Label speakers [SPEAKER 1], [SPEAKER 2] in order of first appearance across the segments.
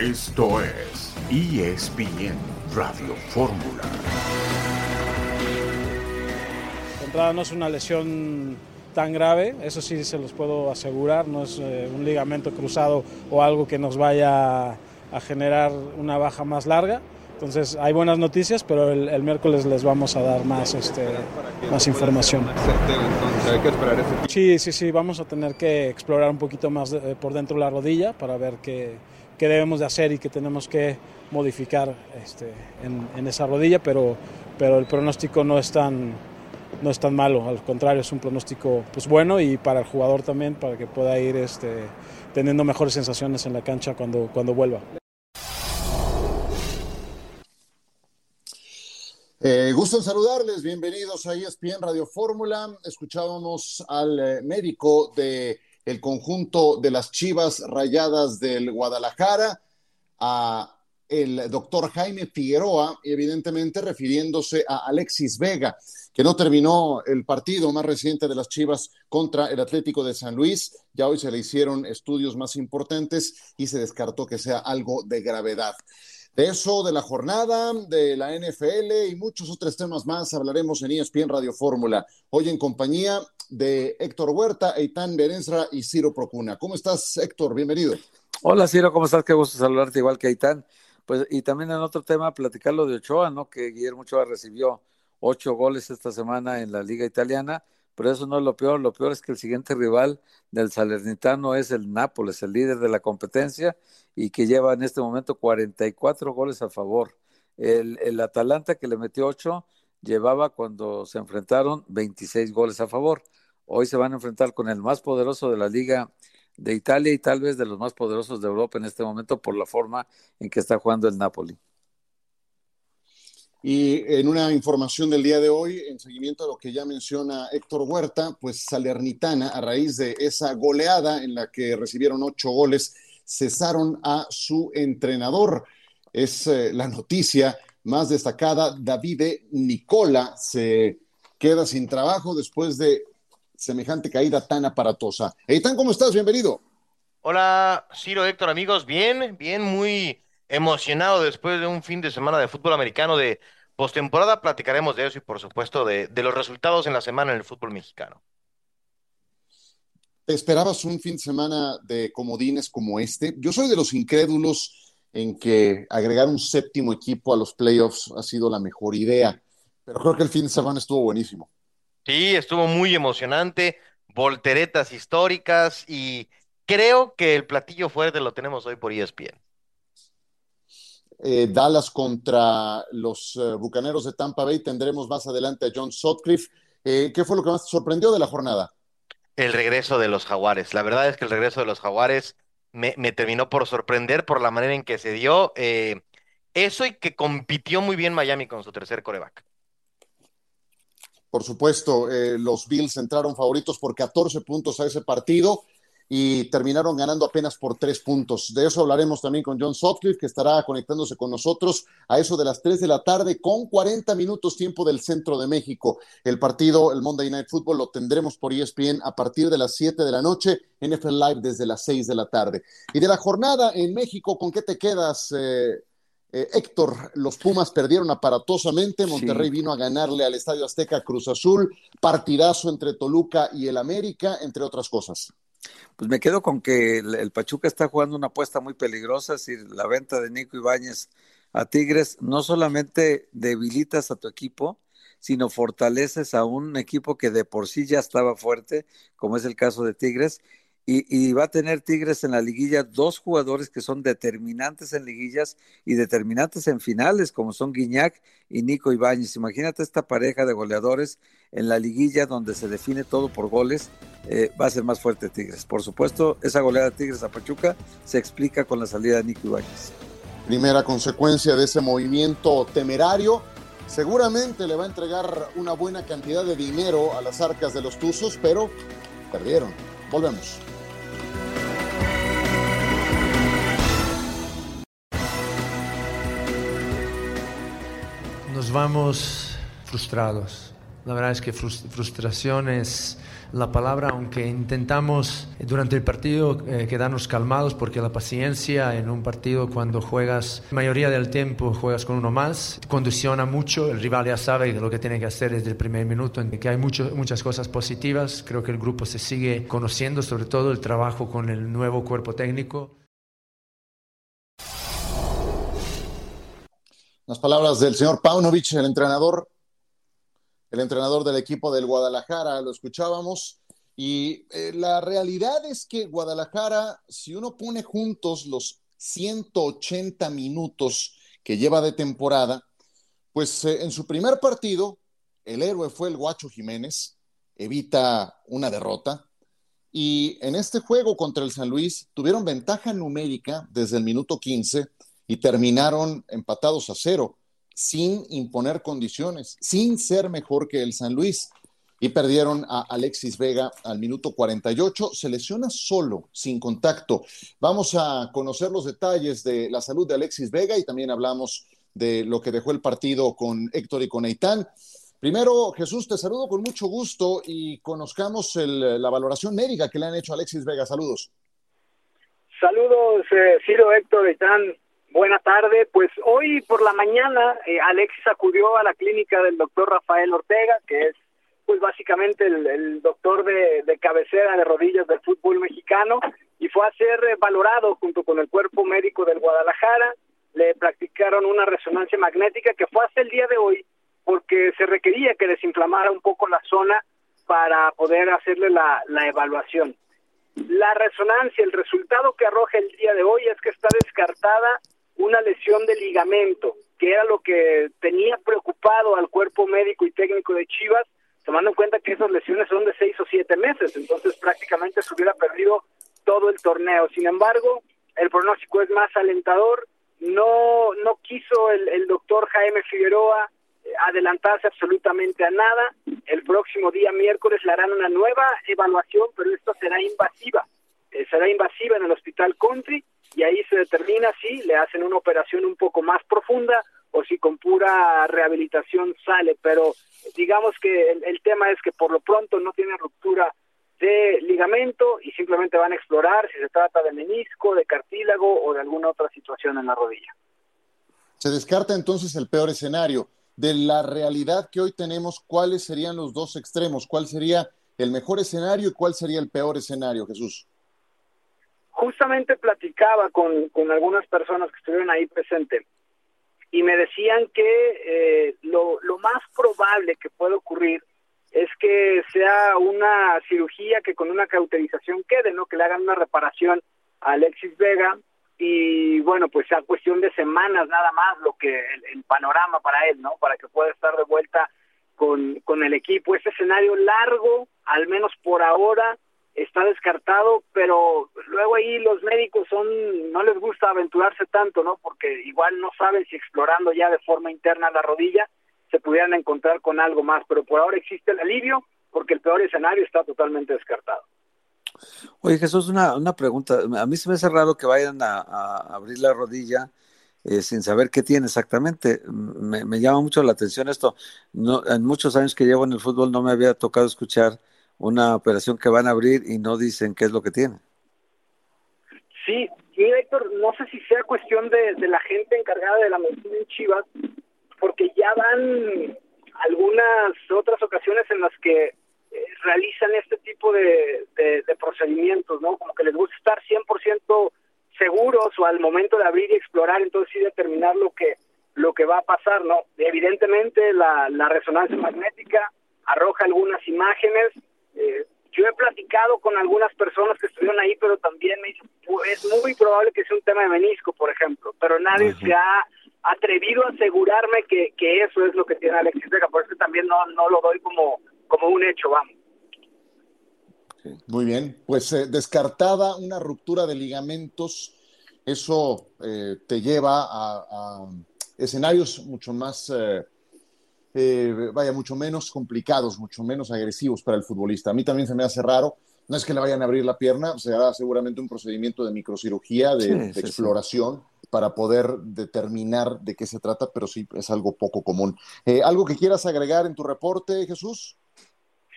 [SPEAKER 1] Esto es ESPN Radio Fórmula.
[SPEAKER 2] Entrada no es una lesión tan grave, eso sí se los puedo asegurar, no es eh, un ligamento cruzado o algo que nos vaya a generar una baja más larga. Entonces hay buenas noticias, pero el, el miércoles les vamos a dar más, este, más información. Sí, sí, sí, vamos a tener que explorar un poquito más de- por dentro la rodilla para ver qué, qué debemos de hacer y qué tenemos que modificar este, en, en esa rodilla, pero, pero el pronóstico no es tan, no es tan malo, al contrario, es un pronóstico pues, bueno y para el jugador también, para que pueda ir este, teniendo mejores sensaciones en la cancha cuando, cuando vuelva.
[SPEAKER 3] Eh, gusto en saludarles, bienvenidos a ESPN Radio Fórmula. Escuchábamos al eh, médico de el conjunto de las Chivas Rayadas del Guadalajara, a el doctor Jaime Figueroa, evidentemente refiriéndose a Alexis Vega, que no terminó el partido más reciente de las Chivas contra el Atlético de San Luis. Ya hoy se le hicieron estudios más importantes y se descartó que sea algo de gravedad. De eso, de la jornada, de la NFL y muchos otros temas más hablaremos en ESPN Radio Fórmula. Hoy en compañía de Héctor Huerta, Eitan Berenzra y Ciro Procuna. ¿Cómo estás, Héctor? Bienvenido.
[SPEAKER 4] Hola Ciro, ¿cómo estás? Qué gusto saludarte igual que Aitán. Pues, y también en otro tema, platicar lo de Ochoa, ¿no? Que Guillermo Ochoa recibió ocho goles esta semana en la Liga Italiana, pero eso no es lo peor, lo peor es que el siguiente rival del Salernitano es el Nápoles, el líder de la competencia, y que lleva en este momento 44 goles a favor. El, el Atalanta que le metió ocho llevaba cuando se enfrentaron 26 goles a favor. Hoy se van a enfrentar con el más poderoso de la Liga de Italia y tal vez de los más poderosos de Europa en este momento por la forma en que está jugando el Napoli.
[SPEAKER 3] Y en una información del día de hoy, en seguimiento a lo que ya menciona Héctor Huerta, pues Salernitana, a raíz de esa goleada en la que recibieron ocho goles, cesaron a su entrenador. Es eh, la noticia más destacada. Davide Nicola se queda sin trabajo después de semejante caída tan aparatosa. Eitan, ¿cómo estás? Bienvenido.
[SPEAKER 5] Hola, Ciro, Héctor, amigos. Bien, bien, muy emocionado después de un fin de semana de fútbol americano de postemporada. Platicaremos de eso y, por supuesto, de, de los resultados en la semana en el fútbol mexicano.
[SPEAKER 3] ¿Te esperabas un fin de semana de comodines como este? Yo soy de los incrédulos en que agregar un séptimo equipo a los playoffs ha sido la mejor idea, pero creo que el fin de semana estuvo buenísimo.
[SPEAKER 5] Sí, estuvo muy emocionante, volteretas históricas y creo que el platillo fuerte lo tenemos hoy por ESPN.
[SPEAKER 3] Eh, Dallas contra los eh, Bucaneros de Tampa Bay, tendremos más adelante a John Sutcliffe. Eh, ¿Qué fue lo que más te sorprendió de la jornada?
[SPEAKER 5] El regreso de los Jaguares. La verdad es que el regreso de los Jaguares me, me terminó por sorprender por la manera en que se dio. eso y que compitió muy bien Miami con su tercer coreback.
[SPEAKER 3] Por supuesto, eh, los Bills entraron favoritos por 14 puntos a ese partido y terminaron ganando apenas por tres puntos. De eso hablaremos también con John Sutcliffe, que estará conectándose con nosotros a eso de las 3 de la tarde con 40 minutos tiempo del centro de México. El partido, el Monday Night Football, lo tendremos por ESPN a partir de las 7 de la noche, NFL Live desde las 6 de la tarde. Y de la jornada en México, ¿con qué te quedas? Eh, eh, Héctor, los Pumas perdieron aparatosamente, Monterrey
[SPEAKER 4] Sí.
[SPEAKER 3] vino a ganarle al Estadio Azteca Cruz Azul, partidazo entre Toluca y el América, entre otras cosas.
[SPEAKER 4] Pues me quedo con que el, el Pachuca está jugando una apuesta muy peligrosa, es decir, la venta de Nico Ibáñez a Tigres no solamente debilitas a tu equipo, sino fortaleces a un equipo que de por sí ya estaba fuerte, como es el caso de Tigres, y, va a tener Tigres en la liguilla dos jugadores que son determinantes en liguillas y determinantes en finales, como son Guiñac y Nico Ibáñez. Imagínate esta pareja de goleadores en la liguilla donde se define todo por goles, eh, va a ser más fuerte Tigres. Por supuesto, esa goleada de Tigres a Pachuca se explica con la salida de Nico Ibáñez.
[SPEAKER 3] Primera consecuencia de ese movimiento temerario, seguramente le va a entregar una buena cantidad de dinero a las arcas de los Tuzos, pero perdieron. Volvemos.
[SPEAKER 6] Nos vamos frustrados, La verdad es que frustración es la palabra, aunque intentamos durante el partido eh, quedarnos calmados porque la paciencia en un partido cuando juegas, la mayoría del tiempo juegas con uno más, condiciona mucho, el rival ya sabe lo que tiene que hacer desde el primer minuto, en que hay mucho, muchas cosas positivas, creo que el grupo se sigue conociendo, sobre todo el trabajo con el nuevo cuerpo técnico.
[SPEAKER 3] Las palabras del señor Paunovic, el entrenador el entrenador del equipo del Guadalajara, lo escuchábamos. Y eh, la realidad es que Guadalajara, si uno pone juntos los 180 minutos que lleva de temporada, pues eh, en su primer partido, el héroe fue el Guacho Jiménez, evita una derrota. Y en este juego contra el San Luis tuvieron ventaja numérica desde el minuto 15 y terminaron empatados a cero sin imponer condiciones, sin ser mejor que el San Luis. Y perdieron a Alexis Vega al minuto 48. Se lesiona solo, sin contacto. Vamos a conocer los detalles de la salud de Alexis Vega y también hablamos de lo que dejó el partido con Héctor y con Eitan. Primero, Jesús, te saludo con mucho gusto y conozcamos la valoración médica que le han hecho a Alexis Vega. Saludos.
[SPEAKER 7] Saludos, eh, Ciro, Héctor, Eitan. Buena tarde. Pues hoy por la mañana eh, Alexis acudió a la clínica del doctor Rafael Ortega, que es pues básicamente el, doctor de, cabecera de rodillas del fútbol mexicano, y fue a ser valorado junto con el cuerpo médico del Guadalajara. Le practicaron una resonancia magnética que fue hasta el día de hoy porque se requería que desinflamara un poco la zona para poder hacerle la evaluación. La resonancia, el resultado que arroja el día de hoy es que está descartada una lesión de ligamento, que era lo que tenía preocupado al cuerpo médico y técnico de Chivas, tomando en cuenta que esas lesiones son de seis o siete meses, entonces prácticamente se hubiera perdido todo el torneo. Sin embargo, el pronóstico es más alentador. No, no quiso el, doctor Jaime Figueroa eh, adelantarse absolutamente a nada. El próximo día miércoles le harán una nueva evaluación, pero esta será invasiva. Eh, será invasiva en el Hospital Country y ahí se determina si le hacen una operación un poco más profunda o si con pura rehabilitación sale, pero digamos que el, tema es que por lo pronto no tiene ruptura de ligamento y simplemente van a explorar si se trata de menisco, de cartílago o de alguna otra situación en la rodilla.
[SPEAKER 3] Se descarta entonces el peor escenario. De la realidad que hoy tenemos, ¿cuáles serían los dos extremos? ¿Cuál sería el mejor escenario y cuál sería el peor escenario, Jesús?
[SPEAKER 7] Justamente platicaba con, con algunas personas que estuvieron ahí presentes y me decían que eh, lo, lo más probable que puede ocurrir es que sea una cirugía que con una cauterización quede, ¿no? Que le hagan una reparación a Alexis Vega y bueno, pues sea cuestión de semanas nada más lo que el, panorama para él, ¿no? Para que pueda estar de vuelta con, con el equipo. Ese escenario largo, al menos por ahora, está descartado, pero luego ahí los médicos son no les gusta aventurarse tanto, ¿no? Porque igual no saben si explorando ya de forma interna la rodilla se pudieran encontrar con algo más, pero por ahora existe el alivio porque el peor escenario está totalmente descartado.
[SPEAKER 4] Oye Jesús, una, una pregunta. A mí se me hace raro que vayan a, abrir la rodilla eh, sin saber qué tiene exactamente. Me, me, llama mucho la atención esto. No, en muchos años que llevo en el fútbol no me había tocado escuchar una operación que van a abrir y no dicen qué es lo que tiene.
[SPEAKER 7] Sí, sí, Héctor, no sé si sea cuestión de, la gente encargada de la medicina en Chivas, porque ya van algunas otras ocasiones en las que eh, realizan este tipo de, procedimientos, ¿no? Como que les gusta estar 100% seguros o al momento de abrir y explorar, entonces sí determinar lo que lo que va a pasar, ¿no? Evidentemente la, la resonancia magnética arroja algunas imágenes eh, yo he platicado con algunas personas que estuvieron ahí, pero también me dicen, es muy probable que sea un tema de menisco, por ejemplo, pero nadie se ha atrevido a asegurarme que, que, eso es lo que tiene Alexis Vega, por eso también no, no lo doy como, como un hecho, vamos.
[SPEAKER 3] Muy bien, pues eh, descartada una ruptura de ligamentos, eso eh, te lleva a, a, escenarios mucho más eh, vaya, mucho menos complicados, mucho menos agresivos para el futbolista. A mí también se me hace raro, no es que le vayan a abrir la pierna, será seguramente un procedimiento de microcirugía, de, exploración, para poder determinar de qué se trata, pero sí es algo poco común. Eh, ¿Algo que quieras agregar en tu reporte, Jesús?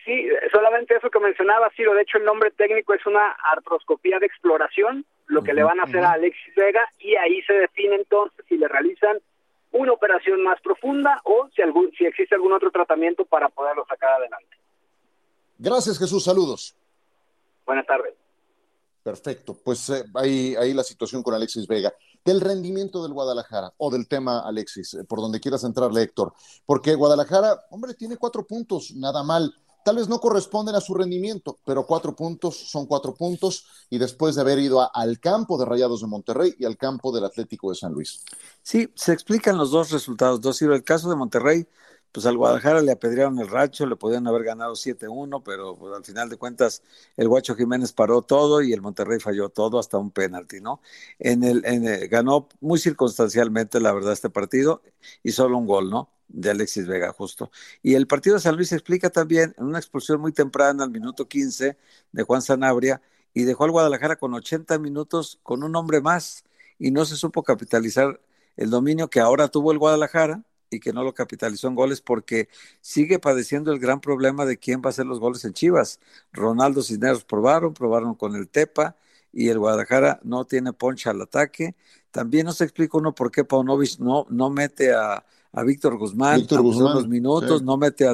[SPEAKER 7] Sí, solamente eso que mencionaba, Ciro. De hecho, el nombre técnico es una artroscopía de exploración, lo que le van a hacer a Alexis Vega, y ahí se define entonces si le realizan una operación más profunda o si, algún, si existe algún otro tratamiento para poderlo sacar adelante.
[SPEAKER 3] Gracias, Jesús. Saludos.
[SPEAKER 7] Buenas tardes.
[SPEAKER 3] Perfecto. Pues eh, ahí, ahí la situación con Alexis Vega. Del rendimiento del Guadalajara o del tema, Alexis, eh, por donde quieras entrarle, Héctor. Porque Guadalajara, hombre, tiene cuatro puntos, nada mal. Tal vez no corresponden a su rendimiento, pero cuatro puntos son cuatro puntos y después de haber ido al campo de Rayados de Monterrey y al campo del Atlético de San Luis.
[SPEAKER 4] Sí, se explican los dos resultados. Dos, el caso de Monterrey, pues al Guadalajara le apedrearon el racho, le podían haber ganado 7-1, pero pues, al final de cuentas el Guacho Jiménez paró todo y el Monterrey falló todo hasta un penalti, ¿no? En el, en ganó muy circunstancialmente, la verdad, este partido y solo un gol, ¿no? De Alexis Vega, justo. Y el partido de San Luis explica también en una expulsión muy temprana, al minuto 15, de Juan Sanabria, y dejó al Guadalajara con 80 minutos con un hombre más, y no se supo capitalizar el dominio que ahora tuvo el Guadalajara, y que no lo capitalizó en goles porque sigue padeciendo el gran problema de quién va a hacer los goles en Chivas. Ronaldo Cisneros probaron, probaron con el Tepa y el Guadalajara no tiene poncha al ataque. También no se explica uno por qué Paunovic no, no mete a, a Víctor Guzmán, Víctor Guzmán minutos, no mete a,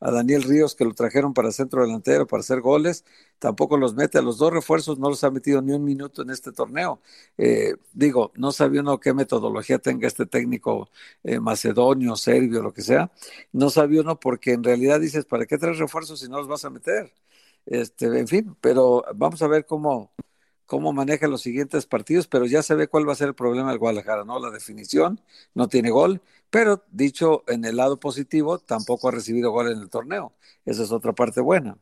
[SPEAKER 4] a, Daniel Ríos que lo trajeron para centro delantero para hacer goles, tampoco los mete a los dos refuerzos, no los ha metido ni un minuto en este torneo. Eh, digo, no sabía uno qué metodología tenga este técnico eh, macedonio, serbio, lo que sea, no sabía uno porque en realidad dices, ¿para qué tres refuerzos si no los vas a meter? Este, en fin, pero vamos a ver cómo, cómo maneja los siguientes partidos, pero ya se ve cuál va a ser el problema del Guadalajara, ¿no? La definición, no tiene gol, pero dicho en el lado positivo, tampoco ha recibido gol en el torneo. Esa es otra parte buena.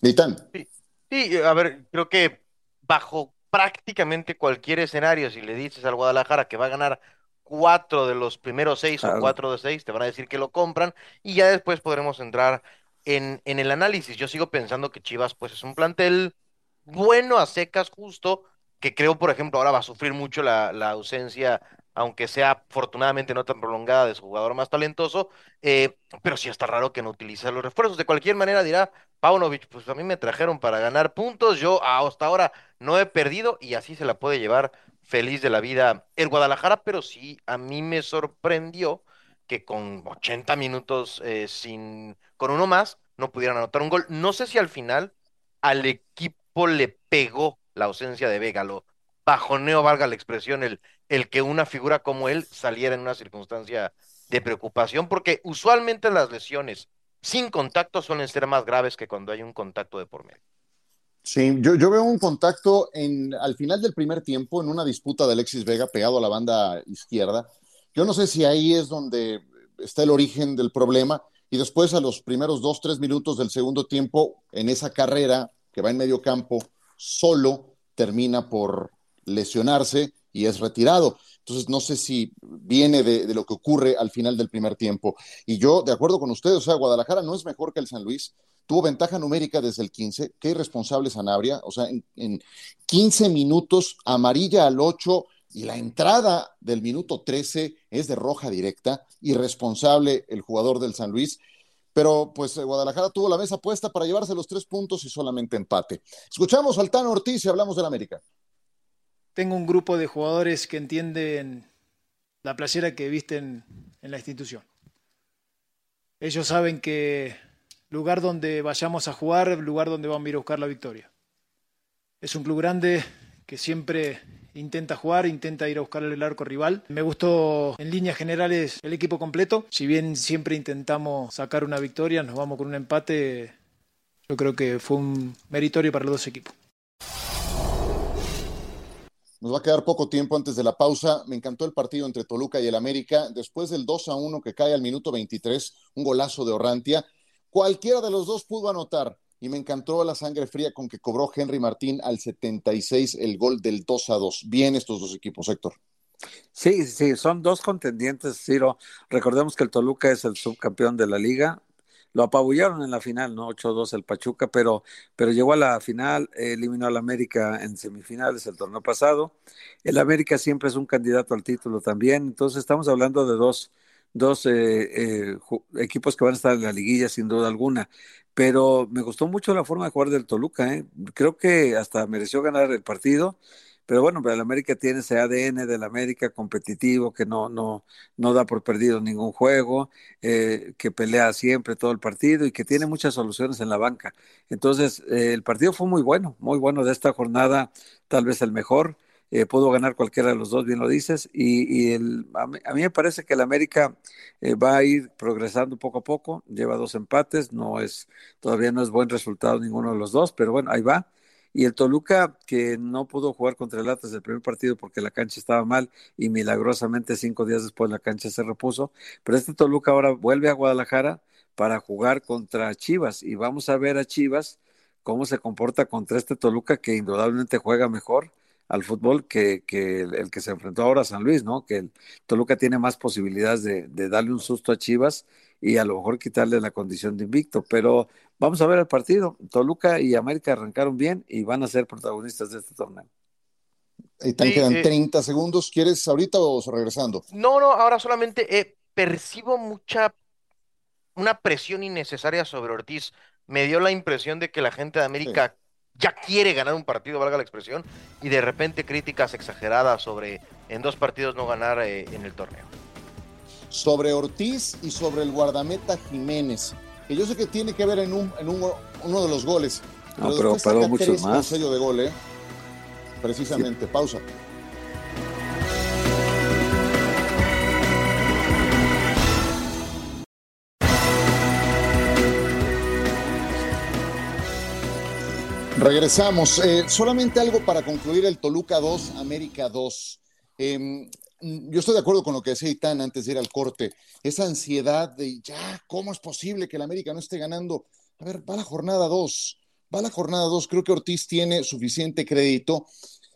[SPEAKER 3] Nitán.
[SPEAKER 5] Sí, sí, a ver, creo que bajo prácticamente cualquier escenario, si le dices al Guadalajara que va a ganar cuatro de los primeros seis o cuatro de seis, te van a decir que lo compran y ya después podremos entrar en, en el análisis. Yo sigo pensando que Chivas pues es un plantel bueno a secas justo, que creo, por ejemplo, ahora va a sufrir mucho la, ausencia, aunque sea afortunadamente no tan prolongada de su jugador más talentoso, eh, pero sí está raro que no utilice los refuerzos. De cualquier manera dirá, Paunovic, pues a mí me trajeron para ganar puntos, yo hasta ahora no he perdido y así se la puede llevar feliz de la vida el Guadalajara, pero sí, a mí me sorprendió que con 80 minutos eh, sin, con uno más, no pudieran anotar un gol. No sé si al final al equipo le pegó la ausencia de Vega, lo bajoneo, valga la expresión, el, el que una figura como él saliera en una circunstancia de preocupación, porque usualmente las lesiones sin contacto suelen ser más graves que cuando hay un contacto de por medio.
[SPEAKER 3] Sí, yo, yo veo un contacto en, al final del primer tiempo en una disputa de Alexis Vega pegado a la banda izquierda. Yo no sé si ahí es donde está el origen del problema y después a los primeros dos, tres minutos del segundo tiempo en esa carrera que va en medio campo solo, termina por lesionarse y es retirado. Entonces, no sé si viene de, lo que ocurre al final del primer tiempo. Y yo, de acuerdo con ustedes, o sea, Guadalajara no es mejor que el San Luis. Tuvo ventaja numérica desde el 15. Qué irresponsable Sanabria. O sea, en, en 15 minutos, amarilla al 8 y la entrada del minuto 13 es de roja directa. Irresponsable el jugador del San Luis. Pero pues eh, Guadalajara tuvo la mesa puesta para llevarse los tres puntos y solamente empate. Escuchamos al Tano Ortiz y hablamos del América.
[SPEAKER 8] Tengo un grupo de jugadores que entienden la placera que visten en la institución. Ellos saben que lugar donde vayamos a jugar, lugar donde vamos a ir a buscar la victoria. Es un club grande que siempre intenta jugar, intenta ir a buscar el arco rival. Me gustó en líneas generales el equipo completo. Si bien siempre intentamos sacar una victoria, nos vamos con un empate. Yo creo que fue un meritorio para los dos equipos.
[SPEAKER 3] Nos va a quedar poco tiempo antes de la pausa. Me encantó el partido entre Toluca y el América. Después del 2 a 1 que cae al minuto 23, un golazo de Orrantia. Cualquiera de los dos pudo anotar y me encantó la sangre fría con que cobró Henry Martín al 76 el gol del 2 a 2. Bien estos dos equipos, Héctor.
[SPEAKER 4] Sí, sí, son dos contendientes, Ciro. Recordemos que el Toluca es el subcampeón de la liga, lo apabullaron en la final, ¿no? 8-2 el Pachuca, pero, pero llegó a la final, eliminó al América en semifinales el torneo pasado. El América siempre es un candidato al título también, entonces estamos hablando de dos, dos eh, eh, equipos que van a estar en la liguilla sin duda alguna. Pero me gustó mucho la forma de jugar del Toluca, ¿eh? creo que hasta mereció ganar el partido pero bueno, el América tiene ese ADN del América competitivo que no, no, no da por perdido ningún juego, eh, que pelea siempre todo el partido y que tiene muchas soluciones en la banca. Entonces, eh, el partido fue muy bueno, muy bueno de esta jornada, tal vez el mejor. Eh, pudo ganar cualquiera de los dos, bien lo dices, y, el, a, mí, me parece que el América va a ir progresando poco a poco, lleva dos empates, no es, todavía no es buen resultado ninguno de los dos, pero bueno, ahí va y el Toluca, que no pudo jugar contra el Atlas el primer partido porque la cancha estaba mal y milagrosamente cinco días después la cancha se repuso. Pero este Toluca ahora vuelve a Guadalajara para jugar contra Chivas y vamos a ver a Chivas cómo se comporta contra este Toluca que indudablemente juega mejor al fútbol que, el, que se enfrentó ahora a San Luis, ¿no? Que el Toluca tiene más posibilidades de, de darle un susto a Chivas y a lo mejor quitarle la condición de invicto. Pero vamos a ver el partido. Toluca y América arrancaron bien y van a ser protagonistas de este torneo.
[SPEAKER 3] Y te quedan 30 eh, segundos. ¿Quieres ahorita o regresando?
[SPEAKER 5] No, no, ahora solamente eh, percibo mucha, una presión innecesaria sobre Ortiz. Me dio la impresión de que la gente de América ya quiere ganar un partido, valga la expresión, y de repente críticas exageradas sobre en dos partidos no ganar eh, en el torneo
[SPEAKER 3] sobre Ortiz y sobre el guardameta Jiménez, que yo sé que tiene que ver en, un, en uno de los goles.
[SPEAKER 4] No, pero, pero mucho más.
[SPEAKER 3] sello de gol, ¿eh? Precisamente, pausa. Regresamos. Eh, solamente algo para concluir el Toluca 2, América 2. Mm, yo estoy de acuerdo con lo que decía Itán antes de ir al corte, esa ansiedad de ya, ¿cómo es posible que el América no esté ganando? A ver, va la jornada 2, va la jornada 2, creo que Ortiz tiene suficiente crédito,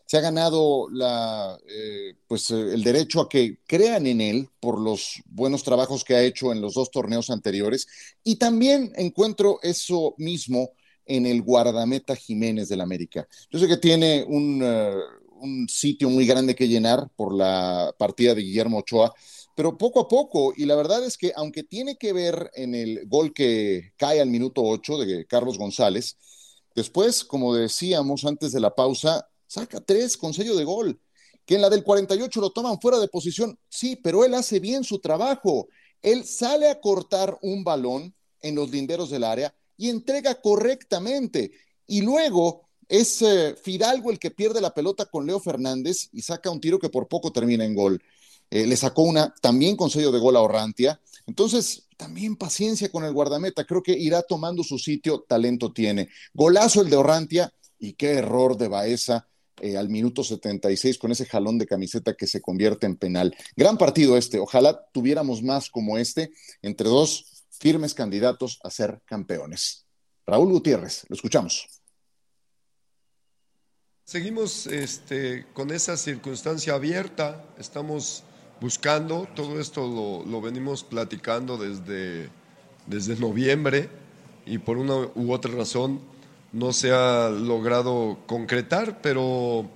[SPEAKER 3] se ha ganado la, eh, pues, eh, el derecho a que crean en él por los buenos trabajos que ha hecho en los dos torneos anteriores y también encuentro eso mismo en el guardameta Jiménez del América. Yo sé que tiene un... Eh, un sitio muy grande que llenar por la partida de Guillermo Ochoa, pero poco a poco, y la verdad es que aunque tiene que ver en el gol que cae al minuto 8 de Carlos González, después, como decíamos antes de la pausa, saca tres con sello de gol, que en la del 48 lo toman fuera de posición, sí, pero él hace bien su trabajo, él sale a cortar un balón en los linderos del área y entrega correctamente, y luego es eh, Fidalgo el que pierde la pelota con Leo Fernández y saca un tiro que por poco termina en gol. Eh, le sacó una también con sello de gol a Orrantia. Entonces, también paciencia con el guardameta. Creo que irá tomando su sitio, talento tiene. Golazo el de Orrantia y qué error de Baeza eh, al minuto 76 con ese jalón de camiseta que se convierte en penal. Gran partido este. Ojalá tuviéramos más como este entre dos firmes candidatos a ser campeones. Raúl Gutiérrez, lo escuchamos.
[SPEAKER 9] Seguimos este, con esa circunstancia abierta, estamos buscando, todo esto lo, venimos platicando desde, desde noviembre y por una u otra razón no se ha logrado concretar, pero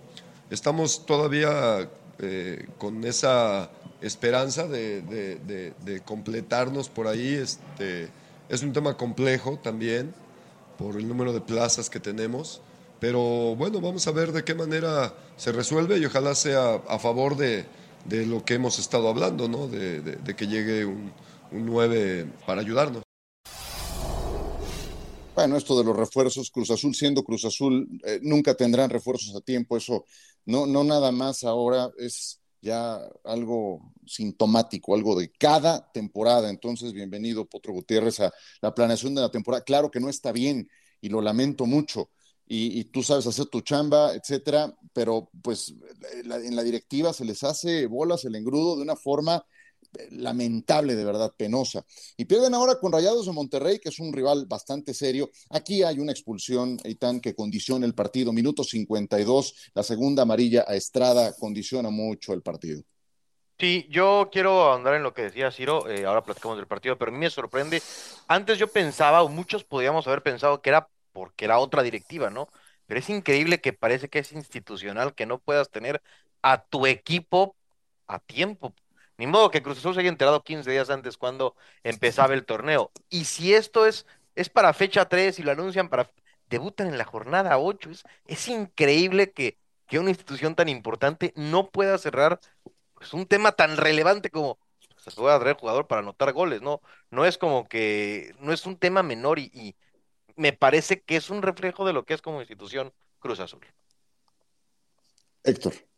[SPEAKER 9] estamos todavía eh, con esa esperanza de, completarnos por ahí. Este, es un tema complejo también por el número de plazas que tenemos pero bueno, vamos a ver de qué manera se resuelve y ojalá sea a favor de, lo que hemos estado hablando, ¿no? de, que llegue un, un 9 para ayudarnos.
[SPEAKER 3] Bueno, esto de los refuerzos, Cruz Azul siendo Cruz Azul, eh, nunca tendrán refuerzos a tiempo, eso no, no nada más ahora es ya algo sintomático, algo de cada temporada. Entonces, bienvenido, Potro Gutiérrez, a la planeación de la temporada. Claro que no está bien y lo lamento mucho, y, tú sabes hacer tu chamba, etcétera, pero pues en la directiva se les hace bolas el engrudo de una forma lamentable, de verdad, penosa. Y pierden ahora con Rayados de Monterrey, que es un rival bastante serio. Aquí hay una expulsión, Eitan, que condiciona el partido. Minuto 52, la segunda amarilla a Estrada condiciona mucho el partido.
[SPEAKER 5] Sí, yo quiero ahondar en lo que decía Ciro, eh, ahora platicamos del partido, pero a mí me sorprende. Antes yo pensaba, o muchos podíamos haber pensado que era porque era otra directiva, ¿no? Pero es increíble que parece que es institucional que no puedas tener a tu equipo a tiempo. Ni modo que Cruz Azul se haya enterado 15 días antes cuando empezaba el torneo. Y si esto es, es para fecha 3 y lo anuncian para... Debutan en la jornada 8. Es, es increíble que, que una institución tan importante no pueda cerrar pues, un tema tan relevante como pues, se puede traer jugador para anotar goles, ¿no? No es como que, no es un tema menor y, y me parece que es un reflejo de lo que es como institución Cruz Azul.
[SPEAKER 3] Héctor.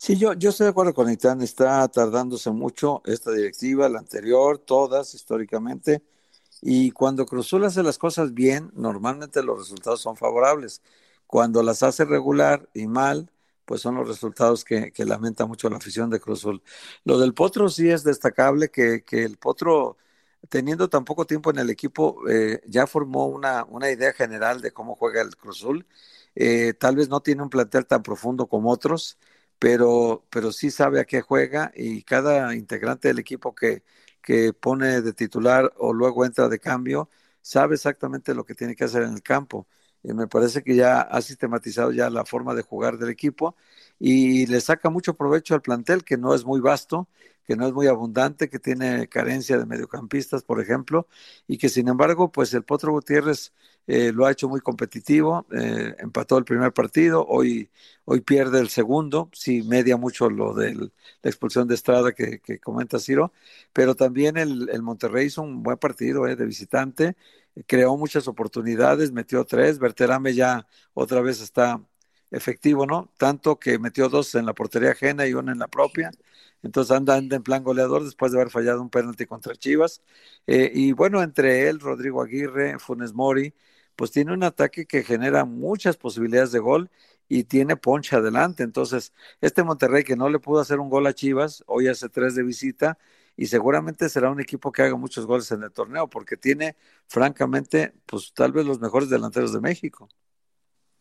[SPEAKER 4] Sí, yo, yo estoy de acuerdo con Itán, está tardándose mucho esta directiva, la anterior, todas históricamente, y cuando Cruzul hace las cosas bien, normalmente los resultados son favorables. Cuando las hace regular y mal, pues son los resultados que, que lamenta mucho la afición de Cruzul. Lo del Potro sí es destacable, que, que el Potro, teniendo tan poco tiempo en el equipo, eh, ya formó una, una idea general de cómo juega el Cruzul. Eh, tal vez no tiene un plantel tan profundo como otros, pero, pero sí sabe a qué juega y cada integrante del equipo que, que pone de titular o luego entra de cambio, sabe exactamente lo que tiene que hacer en el campo. Y me parece que ya ha sistematizado ya la forma de jugar del equipo y le saca mucho provecho al plantel, que no es muy vasto, que no es muy abundante, que tiene carencia de mediocampistas, por ejemplo, y que sin embargo, pues el Potro Gutiérrez eh, lo ha hecho muy competitivo, eh, empató el primer partido, hoy, hoy pierde el segundo, sí media mucho lo de la expulsión de Estrada que, comenta Ciro, pero también el, el, Monterrey hizo un buen partido eh, de visitante, creó muchas oportunidades, metió tres, Berterame ya otra vez está efectivo, ¿no? Tanto que metió dos en la portería ajena y una en la propia. Entonces anda, anda en plan goleador después de haber fallado un penalti contra Chivas. Eh, y bueno, entre él, Rodrigo Aguirre, Funes Mori, pues tiene un ataque que genera muchas posibilidades de gol y tiene poncha adelante. Entonces, este Monterrey que no le pudo hacer un gol a Chivas, hoy hace tres de visita y seguramente será un equipo que haga muchos goles en el torneo porque tiene, francamente, pues tal vez los mejores delanteros de México.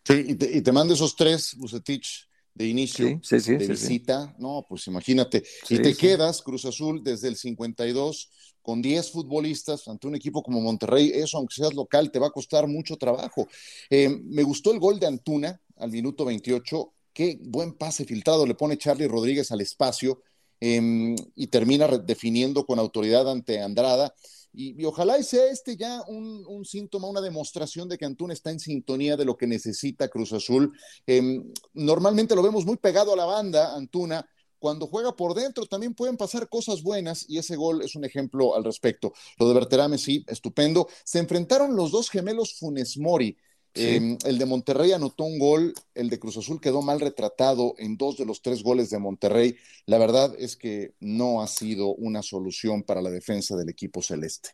[SPEAKER 3] Sí, y te, y te mando esos tres, Bucetich, de inicio,
[SPEAKER 4] sí, sí,
[SPEAKER 3] de visita. No, pues imagínate. y te quedas, Cruz Azul, desde el 52 con 10 futbolistas ante un equipo como Monterrey, eso aunque seas local te va a costar mucho trabajo. Eh, me gustó el gol de Antuna al minuto 28, qué buen pase filtrado le pone Charlie Rodríguez al espacio eh, y termina definiendo con autoridad ante Andrada. Y, ojalá y sea este ya un, síntoma, una demostración de que Antuna está en sintonía de lo que necesita Cruz Azul. Eh, normalmente lo vemos muy pegado a la banda, Antuna, cuando juega por dentro también pueden pasar cosas buenas y ese gol es un ejemplo al respecto. Lo de Berterame, sí, estupendo. Se enfrentaron los dos gemelos Funes Mori. Sí. Eh, el de Monterrey anotó un gol, el de Cruz Azul quedó mal retratado en dos de los tres goles de Monterrey. La verdad es que no ha sido una solución para la defensa del equipo celeste.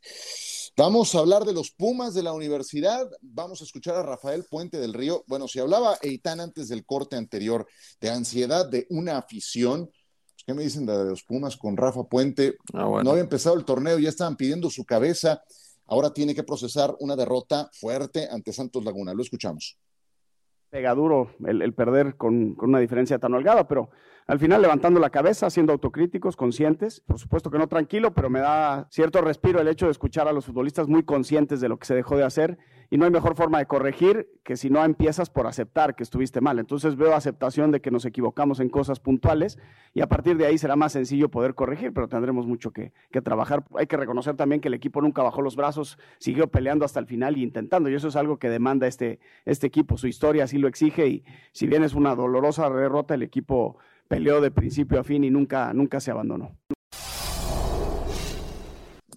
[SPEAKER 3] Vamos a hablar de los Pumas de la universidad. Vamos a escuchar a Rafael Puente del Río. Bueno, si hablaba Eitan antes del corte anterior de ansiedad de una afición, pues, ¿qué me dicen de los Pumas con Rafa Puente? Ah, bueno. No había empezado el torneo, ya estaban pidiendo su cabeza. Ahora tiene que procesar una derrota fuerte ante Santos Laguna. Lo escuchamos.
[SPEAKER 10] Pega duro el, perder con, con una diferencia tan holgada, pero al final levantando la cabeza, siendo autocríticos, conscientes, por supuesto que no tranquilo, pero me da cierto respiro el hecho de escuchar a los futbolistas muy conscientes de lo que se dejó de hacer y no hay mejor forma de corregir que si no empiezas por aceptar que estuviste mal. Entonces veo aceptación de que nos equivocamos en cosas puntuales y a partir de ahí será más sencillo poder corregir, pero tendremos mucho que, que trabajar. Hay que reconocer también que el equipo nunca bajó los brazos, siguió peleando hasta el final y intentando, y eso es algo que demanda este, este equipo. Su historia así lo exige y si bien es una dolorosa derrota, el equipo peleó de principio a fin y nunca, nunca se abandonó.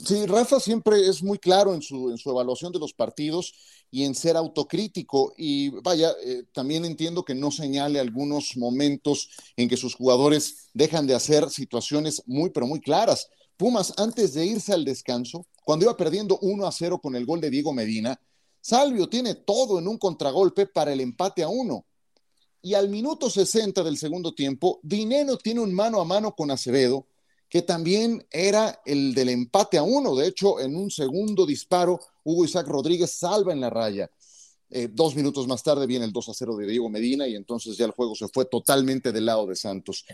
[SPEAKER 3] Sí, Rafa siempre es muy claro en su, en su evaluación de los partidos y en ser autocrítico. Y vaya, eh, también entiendo que no señale algunos momentos en que sus jugadores dejan de hacer situaciones muy, pero muy claras. Pumas, antes de irse al descanso, cuando iba perdiendo 1 a 0 con el gol de Diego Medina, Salvio tiene todo en un contragolpe para el empate a uno. Y al minuto 60 del segundo tiempo, Dineno tiene un mano a mano con Acevedo que también era el del empate a uno. De hecho, en un segundo disparo, Hugo Isaac Rodríguez salva en la raya. Eh, dos minutos más tarde viene el 2 a 0 de Diego Medina y entonces ya el juego se fue totalmente del lado de Santos.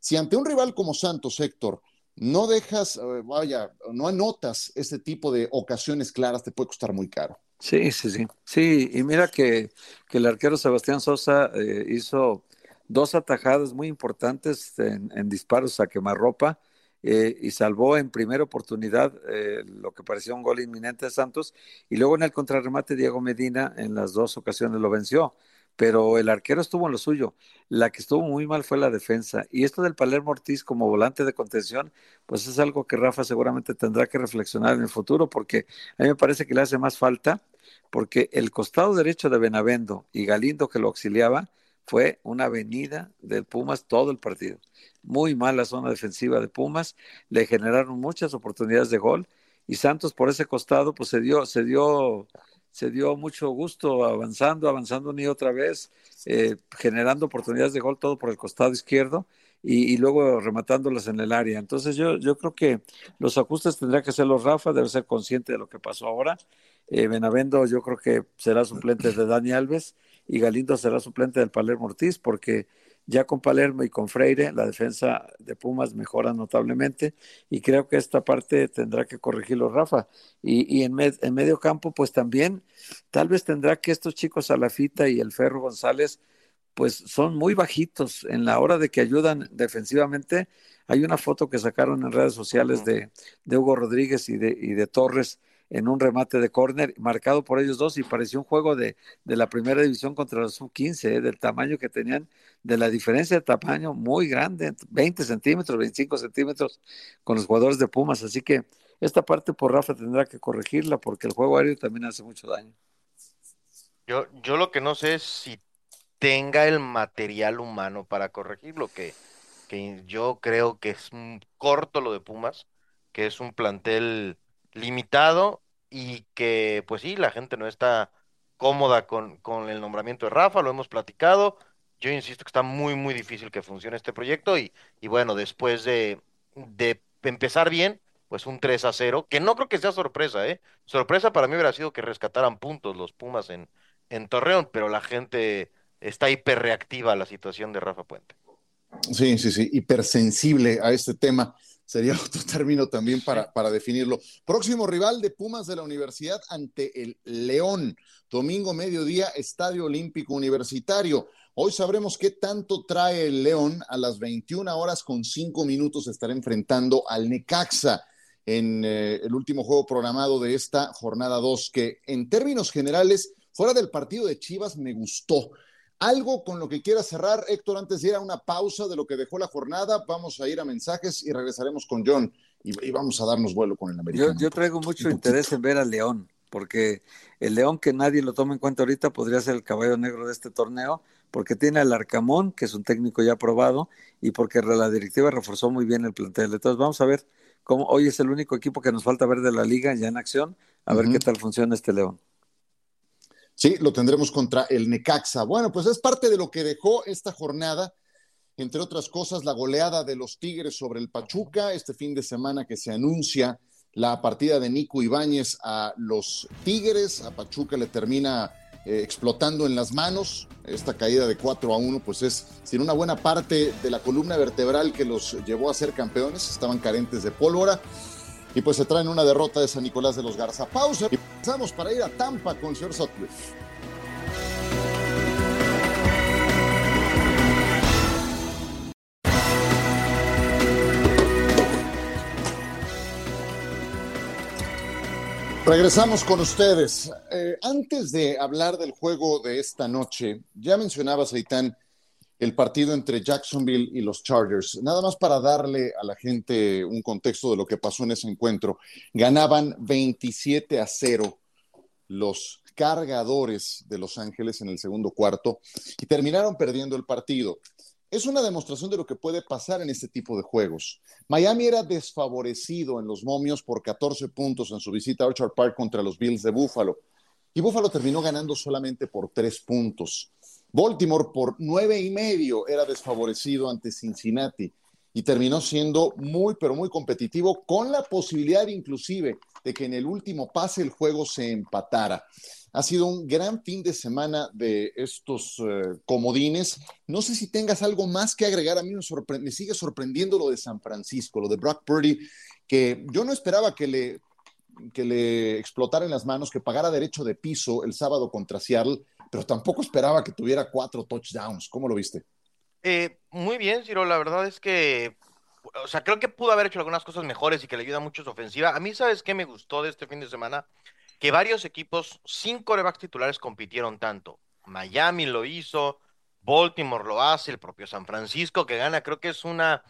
[SPEAKER 3] Si ante un rival como Santos, Héctor, no dejas, eh, vaya, no anotas este tipo de ocasiones claras, te puede costar muy caro.
[SPEAKER 4] Sí, sí, sí. Sí, y mira que, que el arquero Sebastián Sosa eh, hizo dos atajadas muy importantes en, en disparos a quemarropa eh, y salvó en primera oportunidad eh, lo que parecía un gol inminente de Santos y luego en el contrarremate Diego Medina en las dos ocasiones lo venció. Pero el arquero estuvo en lo suyo. La que estuvo muy mal fue la defensa. Y esto del Palermo Ortiz como volante de contención, pues es algo que Rafa seguramente tendrá que reflexionar en el futuro, porque a mí me parece que le hace más falta, porque el costado derecho de Benavendo y Galindo que lo auxiliaba, fue una avenida del Pumas todo el partido. Muy mala zona defensiva de Pumas, le generaron muchas oportunidades de gol y Santos por ese costado pues se dio, se dio, se dio mucho gusto avanzando, avanzando ni otra vez, eh, generando oportunidades de gol todo por el costado izquierdo y, luego rematándolas en el área. Entonces yo, yo creo que los ajustes tendrá que hacerlos Rafa, debe ser consciente de lo que pasó ahora. Eh, Benavendo yo creo que será suplente de Dani Alves y Galindo será suplente del Palermo Ortiz, porque ya con Palermo y con Freire la defensa de Pumas mejora notablemente y creo que esta parte tendrá que corregirlo Rafa. Y, en, en, medio campo, pues también tal vez tendrá que estos chicos Alafita y el Ferro González, pues son muy bajitos en la hora de que ayudan defensivamente. Hay una foto que sacaron en redes sociales de, de Hugo Rodríguez y de, y de Torres en un remate de córner marcado por ellos dos y pareció un juego de, de la primera división contra los sub-15, eh, del tamaño que tenían, de la diferencia de tamaño muy grande, 20 centímetros, 25 centímetros con los jugadores de Pumas. Así que esta parte por Rafa tendrá que corregirla porque el juego aéreo también hace mucho daño.
[SPEAKER 5] Yo, yo lo que no sé es si tenga el material humano para corregirlo, que, que yo creo que es un corto lo de Pumas, que es un plantel limitado y que, pues sí, la gente no está cómoda con, con el nombramiento de Rafa, lo hemos platicado. Yo insisto que está muy, muy difícil que funcione este proyecto y, y bueno, después de, de empezar bien, pues un 3 a 0, que no creo que sea sorpresa, ¿eh? Sorpresa para mí hubiera sido que rescataran puntos los Pumas en, en Torreón, pero la gente está hiperreactiva a la situación de Rafa Puente.
[SPEAKER 3] Sí, sí, sí, hipersensible a este tema sería otro término también para, para definirlo. Próximo rival de Pumas de la Universidad ante el León. Domingo mediodía, Estadio Olímpico Universitario. Hoy sabremos qué tanto trae el León. A las 21 horas con 5 minutos estará enfrentando al Necaxa en eh, el último juego programado de esta jornada 2, que en términos generales, fuera del partido de Chivas, me gustó. Algo con lo que quiera cerrar, Héctor, antes de ir a una pausa de lo que dejó la jornada, vamos a ir a mensajes y regresaremos con John y, vamos a darnos vuelo con el americano.
[SPEAKER 4] Yo, traigo mucho interés en ver al León, porque el León que nadie lo toma en cuenta ahorita podría ser el caballo negro de este torneo, porque tiene al Arcamón, que es un técnico ya probado, y porque la directiva reforzó muy bien el plantel. Entonces vamos a ver cómo hoy es el único equipo que nos falta ver de la liga ya en acción, a ver qué tal funciona este León.
[SPEAKER 3] Sí, lo tendremos contra el Necaxa. Bueno, pues es parte de lo que dejó esta jornada, entre otras cosas, la goleada de los Tigres sobre el Pachuca, este fin de semana que se anuncia la partida de Nico Ibáñez a los Tigres, a Pachuca le termina eh, explotando en las manos, esta caída de 4 a 1, pues es sin una buena parte de la columna vertebral que los llevó a ser campeones, estaban carentes de pólvora y pues se traen una derrota de San Nicolás de los Garza. Pausa y pasamos para ir a Tampa con el señor Sutcliffe. Regresamos con ustedes. Eh, antes de hablar del juego de esta noche, ya mencionaba Seitán el partido entre Jacksonville y los Chargers. Nada más para darle a la gente un contexto de lo que pasó en ese encuentro. Ganaban 27 a 0 los cargadores de Los Ángeles en el segundo cuarto y terminaron perdiendo el partido. Es una demostración de lo que puede pasar en este tipo de juegos. Miami era desfavorecido en los momios por 14 puntos en su visita a Orchard Park contra los Bills de Buffalo. Y Buffalo terminó ganando solamente por 3 puntos. Baltimore por nueve y medio era desfavorecido ante Cincinnati y terminó siendo muy, pero muy competitivo con la posibilidad inclusive de que en el último pase el juego se empatara. Ha sido un gran fin de semana de estos eh, comodines. No sé si tengas algo más que agregar. A mí me, me sigue sorprendiendo lo de San Francisco, lo de Brock Purdy, que yo no esperaba que le, que le explotara en las manos, que pagara derecho de piso el sábado contra Seattle, pero tampoco esperaba que tuviera cuatro touchdowns. ¿Cómo lo viste?
[SPEAKER 5] Eh, muy bien, Ciro. La verdad es que o sea, creo que pudo haber hecho algunas cosas mejores y que le ayuda mucho su ofensiva. A mí, ¿sabes qué me gustó de este fin de semana? Que varios equipos sin corebacks titulares compitieron tanto. Miami lo hizo, Baltimore lo hace, el propio San Francisco que gana. Creo que es una,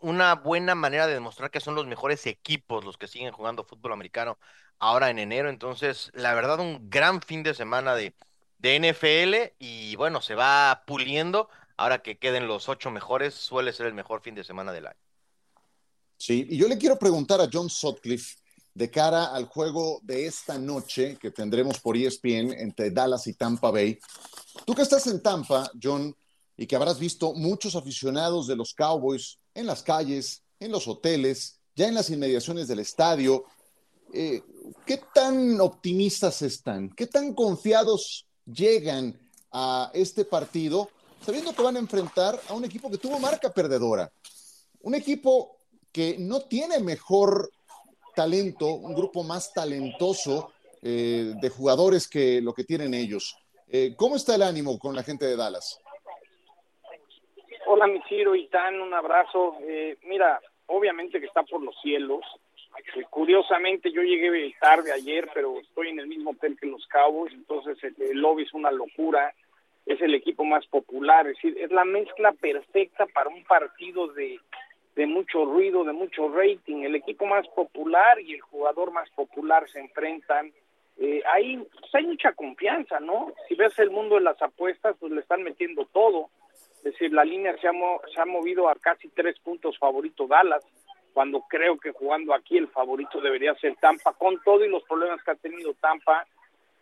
[SPEAKER 5] una buena manera de demostrar que son los mejores equipos los que siguen jugando fútbol americano ahora en enero. Entonces, la verdad, un gran fin de semana de, de NFL y bueno, se va puliendo ahora que queden los ocho mejores, suele ser el mejor fin de semana del año.
[SPEAKER 3] Sí, y yo le quiero preguntar a John Sutcliffe de cara al juego de esta noche que tendremos por ESPN entre Dallas y Tampa Bay. Tú que estás en Tampa, John, y que habrás visto muchos aficionados de los Cowboys en las calles, en los hoteles, ya en las inmediaciones del estadio, eh, ¿qué tan optimistas están? ¿Qué tan confiados llegan a este partido sabiendo que van a enfrentar a un equipo que tuvo marca perdedora, un equipo que no tiene mejor talento, un grupo más talentoso eh, de jugadores que lo que tienen ellos. Eh, ¿Cómo está el ánimo con la gente de Dallas?
[SPEAKER 11] Hola, mi Ciro y Tan, un abrazo. Eh, mira, obviamente que está por los cielos. Curiosamente, yo llegué tarde ayer, pero estoy en el mismo hotel que los Cabos, entonces el lobby es una locura es el equipo más popular, es decir, es la mezcla perfecta para un partido de, de mucho ruido, de mucho rating. El equipo más popular y el jugador más popular se enfrentan. Eh, ahí pues hay mucha confianza, ¿no? Si ves el mundo de las apuestas, pues le están metiendo todo. Es decir, la línea se ha, se ha movido a casi tres puntos favorito Dallas, cuando creo que jugando aquí el favorito debería ser Tampa, con todo y los problemas que ha tenido Tampa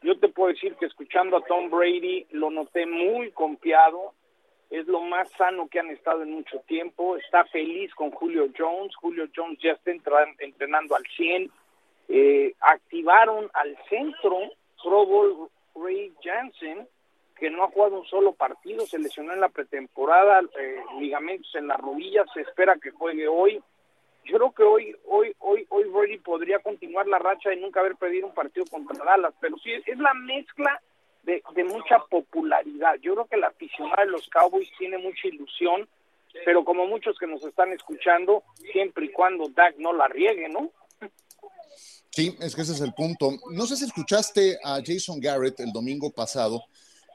[SPEAKER 11] yo te puedo decir que escuchando a Tom Brady lo noté muy confiado, es lo más sano que han estado en mucho tiempo, está feliz con Julio Jones, Julio Jones ya está entrenando al 100, eh, activaron al centro Pro Bowl Ray Jansen, que no ha jugado un solo partido, se lesionó en la pretemporada, eh, ligamentos en la rodilla, se espera que juegue hoy, yo creo que hoy, hoy, hoy, hoy Brady podría continuar la racha de nunca haber perdido un partido contra Dallas, pero sí es la mezcla de, de mucha popularidad. Yo creo que la aficionada de los Cowboys tiene mucha ilusión, pero como muchos que nos están escuchando, siempre y cuando Dak no la riegue, ¿no?
[SPEAKER 3] Sí, es que ese es el punto. No sé si escuchaste a Jason Garrett el domingo pasado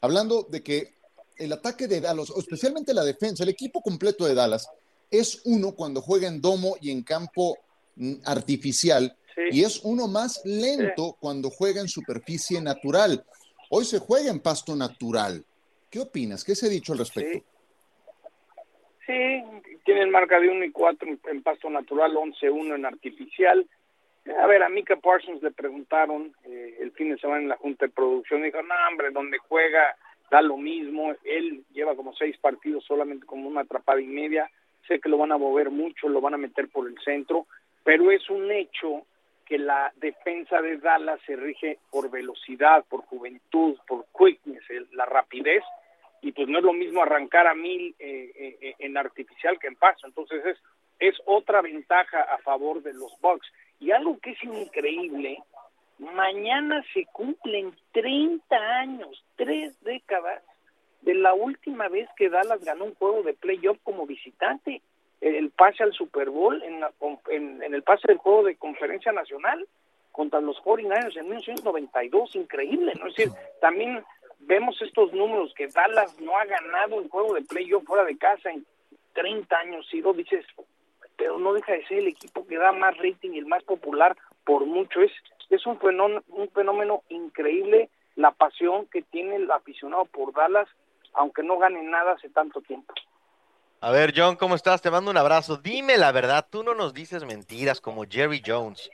[SPEAKER 3] hablando de que el ataque de Dallas, especialmente la defensa, el equipo completo de Dallas, es uno cuando juega en domo y en campo mm, artificial y es uno más lento cuando juega en superficie natural. Hoy se juega en pasto natural. ¿Qué opinas? ¿Qué se ha dicho al respecto?
[SPEAKER 11] Sí, tienen marca de 1 y 4 en pasto natural, 11-1 en artificial. A ver, a Mika Parsons le preguntaron eh, el fin de semana en la Junta de Producción, dijo, no, hombre, donde juega da lo mismo, él lleva como seis partidos solamente como una atrapada y media, sé que lo van a mover mucho, lo van a meter por el centro, pero es un hecho que la defensa de Dallas se rige por velocidad, por juventud, por quickness, la rapidez, y pues no es lo mismo arrancar a mil eh, eh, en artificial que en paso, entonces es, es otra ventaja a favor de los Bucks. Y algo que es increíble, mañana se cumplen 30 años, tres décadas de la última vez que Dallas ganó un juego de playoff como visitante, el pase al Super Bowl en, en, el pase del juego de conferencia nacional contra los 49ers en 1992, increíble, ¿no? Es decir, también vemos estos números que Dallas no ha ganado un juego de playoff fuera de casa en 30 años, y lo dices, pero no deja de ser el equipo que da más rating y el más popular por mucho, es, es un un fenómeno increíble la pasión que tiene el aficionado por Dallas aunque no gane nada hace tanto tiempo.
[SPEAKER 5] A ver, John, ¿cómo estás? Te mando un abrazo. Dime la verdad, tú no nos dices mentiras como Jerry Jones.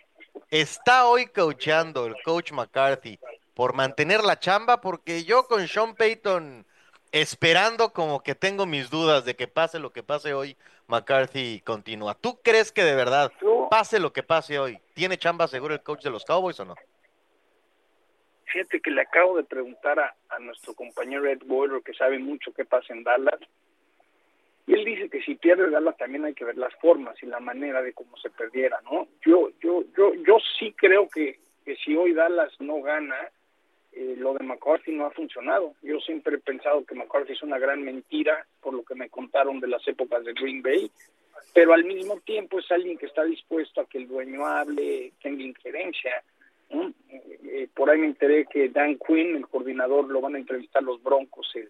[SPEAKER 5] ¿Está hoy coachando el coach McCarthy por mantener la chamba? Porque yo con Sean Payton esperando como que tengo mis dudas de que pase lo que pase hoy, McCarthy continúa. ¿Tú crees que de verdad, pase lo que pase hoy, tiene chamba seguro el coach de los Cowboys o no?
[SPEAKER 11] Fíjate que le acabo de preguntar a, a nuestro compañero Ed Boyer, que sabe mucho qué pasa en Dallas, y él dice que si pierde Dallas también hay que ver las formas y la manera de cómo se perdiera, ¿no? Yo, yo, yo, yo sí creo que, que si hoy Dallas no gana, eh, lo de McCarthy no ha funcionado. Yo siempre he pensado que McCarthy es una gran mentira, por lo que me contaron de las épocas de Green Bay, pero al mismo tiempo es alguien que está dispuesto a que el dueño hable, tenga injerencia. Por ahí me enteré que Dan Quinn, el coordinador, lo van a entrevistar los Broncos el,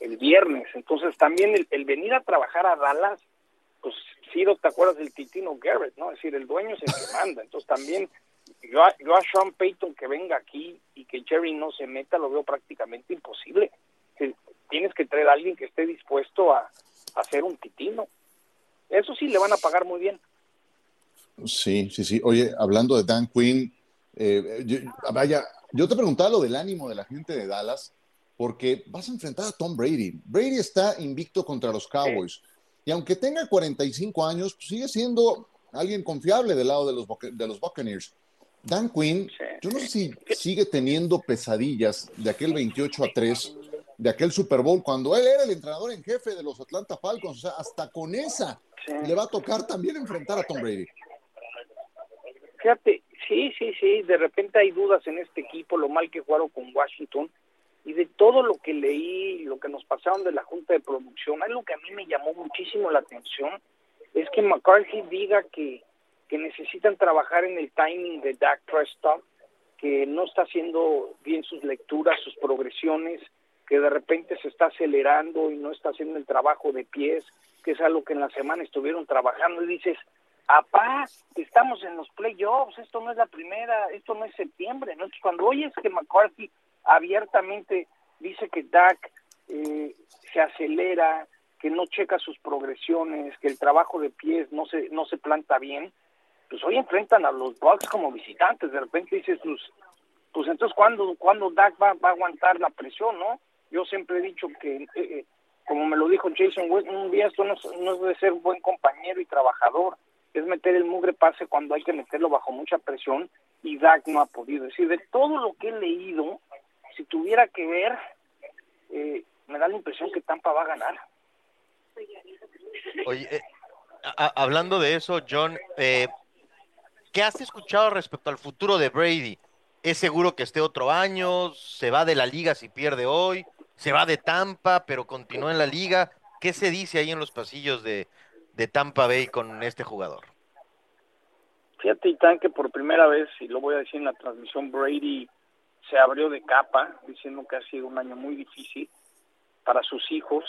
[SPEAKER 11] el viernes. Entonces también el, venir a trabajar a Dallas, pues Ciro, ¿te acuerdas del Titino Garrett? ¿no? Es decir, el dueño es el que manda. Entonces también yo a, yo a Sean Payton que venga aquí y que Jerry no se meta lo veo prácticamente imposible. Tienes que traer a alguien que esté dispuesto a, a hacer un titino. Eso sí, le van a pagar muy bien.
[SPEAKER 3] Sí, sí, sí. Oye, hablando de Dan Quinn, eh, yo, vaya, yo te preguntaba lo del ánimo de la gente de Dallas, porque vas a enfrentar a Tom Brady. Brady está invicto contra los Cowboys. Sí. Y aunque tenga 45 años, pues sigue siendo alguien confiable del lado de los, de los Buccaneers. Dan Quinn, sí. yo no sé si sigue teniendo pesadillas de aquel 28 a 3, de aquel Super Bowl, cuando él era el entrenador en jefe de los Atlanta Falcons. O sea, hasta con esa sí. le va a tocar también enfrentar a Tom Brady.
[SPEAKER 11] Fíjate, sí, sí, sí, de repente hay dudas en este equipo, lo mal que jugaron con Washington, y de todo lo que leí, lo que nos pasaron de la Junta de Producción, algo que a mí me llamó muchísimo la atención es que McCarthy diga que, que necesitan trabajar en el timing de Dak Prescott, que no está haciendo bien sus lecturas, sus progresiones, que de repente se está acelerando y no está haciendo el trabajo de pies, que es algo que en la semana estuvieron trabajando, y dices, apá, estamos en los playoffs, esto no es la primera, esto no es septiembre, ¿no? Cuando oyes que McCarthy abiertamente dice que Dak eh, se acelera, que no checa sus progresiones, que el trabajo de pies no se no se planta bien, pues hoy enfrentan a los Bucks como visitantes, de repente dices, pues, pues entonces ¿cuándo, cuándo Dak va, va a aguantar la presión, no? Yo siempre he dicho que, eh, eh, como me lo dijo Jason West, un día esto no es, no es ser un buen compañero y trabajador, es meter el mugre pase cuando hay que meterlo bajo mucha presión y Dak no ha podido. Es decir, de todo lo que he leído, si tuviera que ver, eh, me da la impresión que Tampa va a ganar.
[SPEAKER 5] Oye, eh, hablando de eso, John, eh, ¿qué has escuchado respecto al futuro de Brady? ¿Es seguro que esté otro año? ¿Se va de la liga si pierde hoy? ¿Se va de Tampa pero continúa en la liga? ¿Qué se dice ahí en los pasillos de, de Tampa Bay con este jugador?
[SPEAKER 11] Fíjate, Itán, que por primera vez, y lo voy a decir en la transmisión, Brady se abrió de capa, diciendo que ha sido un año muy difícil para sus hijos,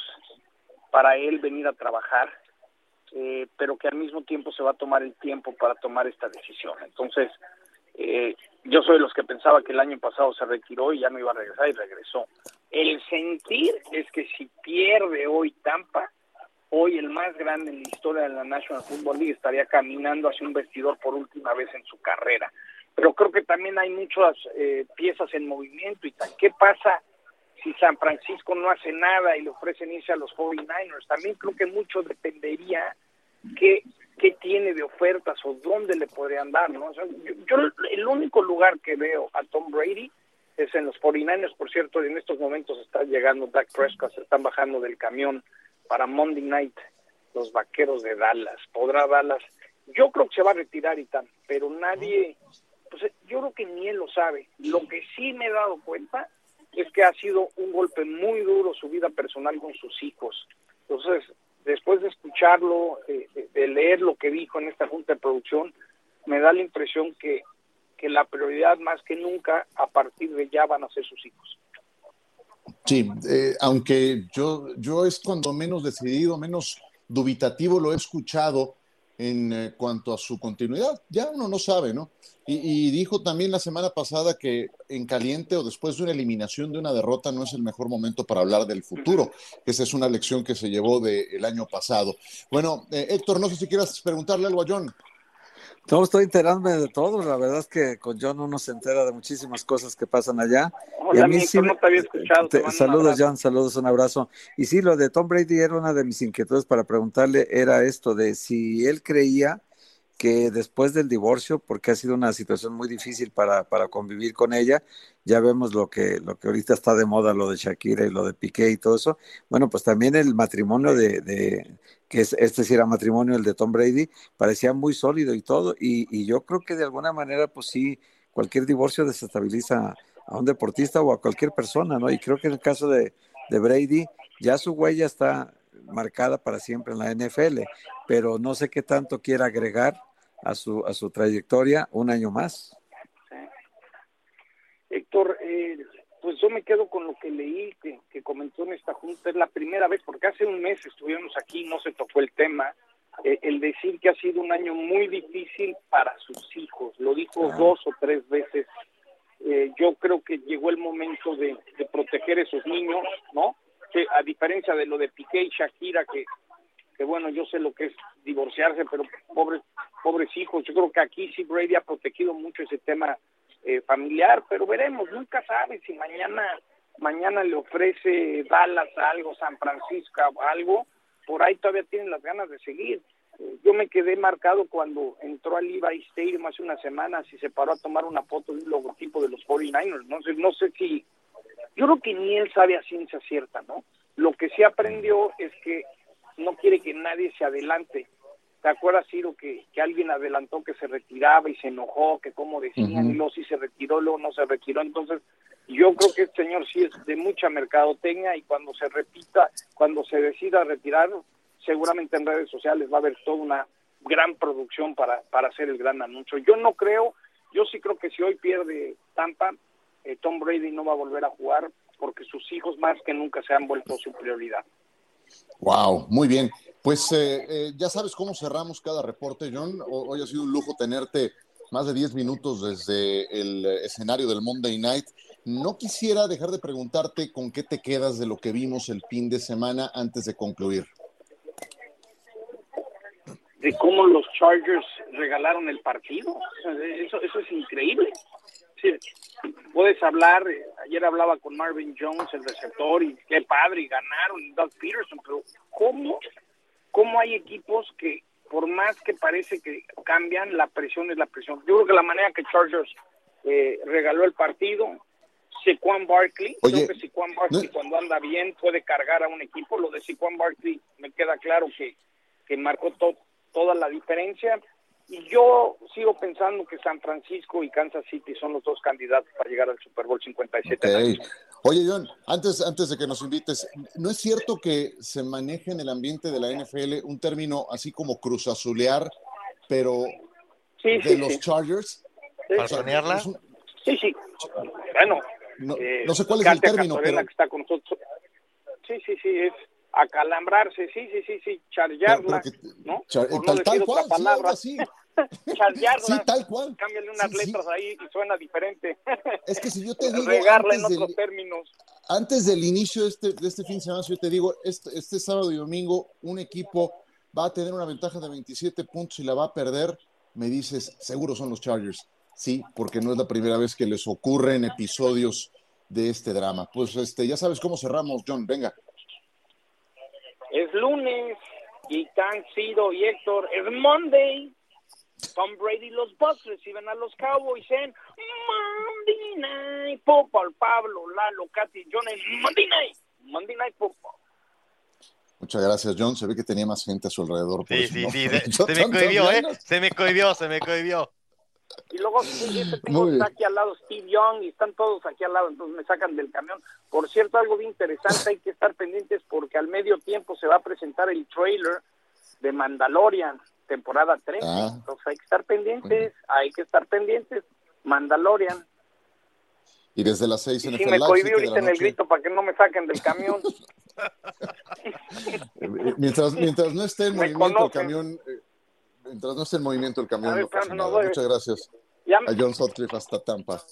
[SPEAKER 11] para él venir a trabajar, eh, pero que al mismo tiempo se va a tomar el tiempo para tomar esta decisión. Entonces, eh, yo soy de los que pensaba que el año pasado se retiró y ya no iba a regresar y regresó. El sentir es que si pierde hoy Tampa, hoy el más grande en la historia de la National Football League estaría caminando hacia un vestidor por última vez en su carrera pero creo que también hay muchas eh, piezas en movimiento y tal. ¿Qué pasa si San Francisco no hace nada y le ofrecen irse a los 49ers? También creo que mucho dependería qué, qué tiene de ofertas o dónde le podrían dar, ¿no? O yo, yo, el único lugar que veo a Tom Brady es en los 49ers, por cierto, en estos momentos está llegando Dak Prescott, se están bajando del camión para Monday Night los vaqueros de Dallas. ¿Podrá Dallas? Yo creo que se va a retirar y tal, pero nadie pues yo creo que ni él lo sabe. Lo que sí me he dado cuenta es que ha sido un golpe muy duro su vida personal con sus hijos. Entonces, después de escucharlo, de, de, de leer lo que dijo en esta junta de producción, me da la impresión que, que la prioridad más que nunca a partir de ya van a ser sus hijos.
[SPEAKER 3] Sí, eh, aunque yo, yo es cuando menos decidido, menos dubitativo lo he escuchado en eh, cuanto a su continuidad. Ya uno no sabe, ¿no? Y, dijo también la semana pasada que en caliente o después de una eliminación de una derrota no es el mejor momento para hablar del futuro. Esa es una lección que se llevó del de año pasado. Bueno, eh, Héctor, no sé si quieras preguntarle algo a John.
[SPEAKER 4] No, estoy enterándome de todo. La verdad es que con John uno se entera de muchísimas cosas que pasan allá.
[SPEAKER 11] Hola, y a mí sí, no te había escuchado.
[SPEAKER 4] Te, te saludos, John, saludos, un abrazo. Y sí, lo de Tom Brady era una de mis inquietudes para preguntarle, era esto de si él creía que después del divorcio, porque ha sido una situación muy difícil para, para convivir con ella, ya vemos lo que, lo que ahorita está de moda, lo de Shakira y lo de Piqué y todo eso. Bueno, pues también el matrimonio de, que es, este sí era matrimonio, el de Tom Brady, parecía muy sólido y todo, y, y yo creo que de alguna manera, pues sí, cualquier divorcio desestabiliza a un deportista o a cualquier persona, ¿no? Y creo que en el caso de, de Brady, ya su huella está marcada para siempre en la NFL, pero no sé qué tanto quiere agregar a su, a su trayectoria un año más.
[SPEAKER 11] Héctor, eh, pues yo me quedo con lo que leí, que, que, comentó en esta junta, es la primera vez, porque hace un mes estuvimos aquí, no se tocó el tema, eh, el decir que ha sido un año muy difícil para sus hijos, lo dijo dos o tres veces. Eh, yo creo que llegó el momento de, de proteger a esos niños, ¿no? Que a diferencia de lo de Piqué y Shakira, que que bueno, yo sé lo que es divorciarse, pero pobres, pobres hijos, yo creo que aquí sí Brady ha protegido mucho ese tema eh, familiar, pero veremos, nunca sabes si mañana mañana le ofrece Dallas algo, San Francisco algo, por ahí todavía tienen las ganas de seguir. Eh, yo me quedé marcado cuando entró al Levi Stadium hace unas semanas y se paró a tomar una foto de un logotipo de los 49ers. No sé, no sé si, yo creo que ni él sabe a ciencia cierta, ¿no? Lo que sí aprendió es que no quiere que nadie se adelante. ¿Te acuerdas, Ciro, que, que alguien adelantó que se retiraba y se enojó, que como decían, uh -huh. y luego sí se retiró, luego no se retiró? Entonces, yo creo que este señor sí es de mucha mercadotecnia y cuando se repita, cuando se decida retirar, seguramente en redes sociales va a haber toda una gran producción para, para hacer el gran anuncio. Yo no creo, yo sí creo que si hoy pierde Tampa, eh, Tom Brady no va a volver a jugar porque sus hijos más que nunca se han vuelto su prioridad.
[SPEAKER 3] Wow, muy bien. Pues eh, eh, ya sabes cómo cerramos cada reporte, John. Hoy ha sido un lujo tenerte más de 10 minutos desde el escenario del Monday Night. No quisiera dejar de preguntarte con qué te quedas de lo que vimos el fin de semana antes de concluir.
[SPEAKER 11] De cómo los Chargers regalaron el partido. Eso, eso es increíble. Sí, puedes hablar, ayer hablaba con Marvin Jones, el receptor, y qué padre, y ganaron, y Doug Peterson, pero ¿cómo, ¿cómo hay equipos que por más que parece que cambian, la presión es la presión? Yo creo que la manera que Chargers eh, regaló el partido, Saquon Barkley,
[SPEAKER 3] Oye,
[SPEAKER 11] creo que Saquon Barkley
[SPEAKER 3] no-
[SPEAKER 11] cuando anda bien puede cargar a un equipo, lo de Saquon Barkley me queda claro que, que marcó to- toda la diferencia, y yo sigo pensando que San Francisco y Kansas City son los dos candidatos para llegar al Super Bowl 57.
[SPEAKER 3] Ok. Oye, John, antes, antes de que nos invites, ¿no es cierto que se maneja en el ambiente de la NFL un término así como cruzazulear, pero
[SPEAKER 11] Sí,
[SPEAKER 3] de
[SPEAKER 11] sí,
[SPEAKER 3] los
[SPEAKER 11] sí.
[SPEAKER 3] Chargers?
[SPEAKER 11] Sí.
[SPEAKER 3] O sea, es un-
[SPEAKER 11] Sí, sí. Bueno,
[SPEAKER 3] no,
[SPEAKER 11] eh,
[SPEAKER 3] no sé cuál es el término,
[SPEAKER 11] Castorena,
[SPEAKER 3] pero,
[SPEAKER 11] que está con nosotros. Sí, sí, sí, es acalambrarse, sí, sí, sí, sí, charlarla,
[SPEAKER 3] que-
[SPEAKER 11] ¿no?
[SPEAKER 3] char-
[SPEAKER 11] Por no
[SPEAKER 3] tal,
[SPEAKER 11] decir
[SPEAKER 3] tal
[SPEAKER 11] otra
[SPEAKER 3] cual, sí,
[SPEAKER 11] palabra.
[SPEAKER 3] así.
[SPEAKER 11] charlarla.
[SPEAKER 3] Sí, tal cual.
[SPEAKER 11] Cámbiale unas
[SPEAKER 3] Sí, sí.
[SPEAKER 11] letras ahí y suena diferente.
[SPEAKER 3] Es que si yo te digo
[SPEAKER 11] Regarla en otros
[SPEAKER 3] del,
[SPEAKER 11] términos.
[SPEAKER 3] antes del inicio de este, de este fin de semana, si yo te digo, este, este sábado y domingo, un equipo va a tener una ventaja de 27 puntos y la va a perder, me dices, seguro son los Chargers. Sí, porque no es la primera vez que les ocurren episodios de este drama. Pues este, ya sabes cómo cerramos, John, venga.
[SPEAKER 11] Es lunes y tan Ciro y Héctor, es Monday. Tom Brady y los Bucks reciben a los Cowboys en Monday Night Football. Pablo, Lalo, Katy, John en Monday Night. Monday Night Football.
[SPEAKER 3] Muchas gracias, John. Se ve que tenía más gente a su alrededor. por
[SPEAKER 5] Sí,
[SPEAKER 3] eso
[SPEAKER 5] sí,
[SPEAKER 3] no
[SPEAKER 5] sí. Se, se me cohibió, ¿eh? Se me cohibió, se me cohibió.
[SPEAKER 11] Y luego sí, tengo, está aquí al lado Steve Young y están todos aquí al lado, entonces me sacan del camión. Por cierto, algo bien interesante, hay que estar pendientes porque al medio tiempo se va a presentar el trailer de Mandalorian, temporada 3.
[SPEAKER 3] Ah.
[SPEAKER 11] Entonces hay que estar pendientes, hay que estar pendientes. Mandalorian.
[SPEAKER 3] Y desde las seis en
[SPEAKER 11] Y si
[SPEAKER 3] el
[SPEAKER 11] me cohibí ahorita en el grito para que no me saquen del camión.
[SPEAKER 3] Eh, Mientras, mientras no esté en
[SPEAKER 11] Me
[SPEAKER 3] movimiento el
[SPEAKER 11] conocen.
[SPEAKER 3] camión, eh, mientras no esté en movimiento el camión,
[SPEAKER 11] ver,
[SPEAKER 3] no pasa
[SPEAKER 11] no.
[SPEAKER 3] Muchas gracias
[SPEAKER 11] Ya
[SPEAKER 3] a John Sutcliffe hasta Tampa.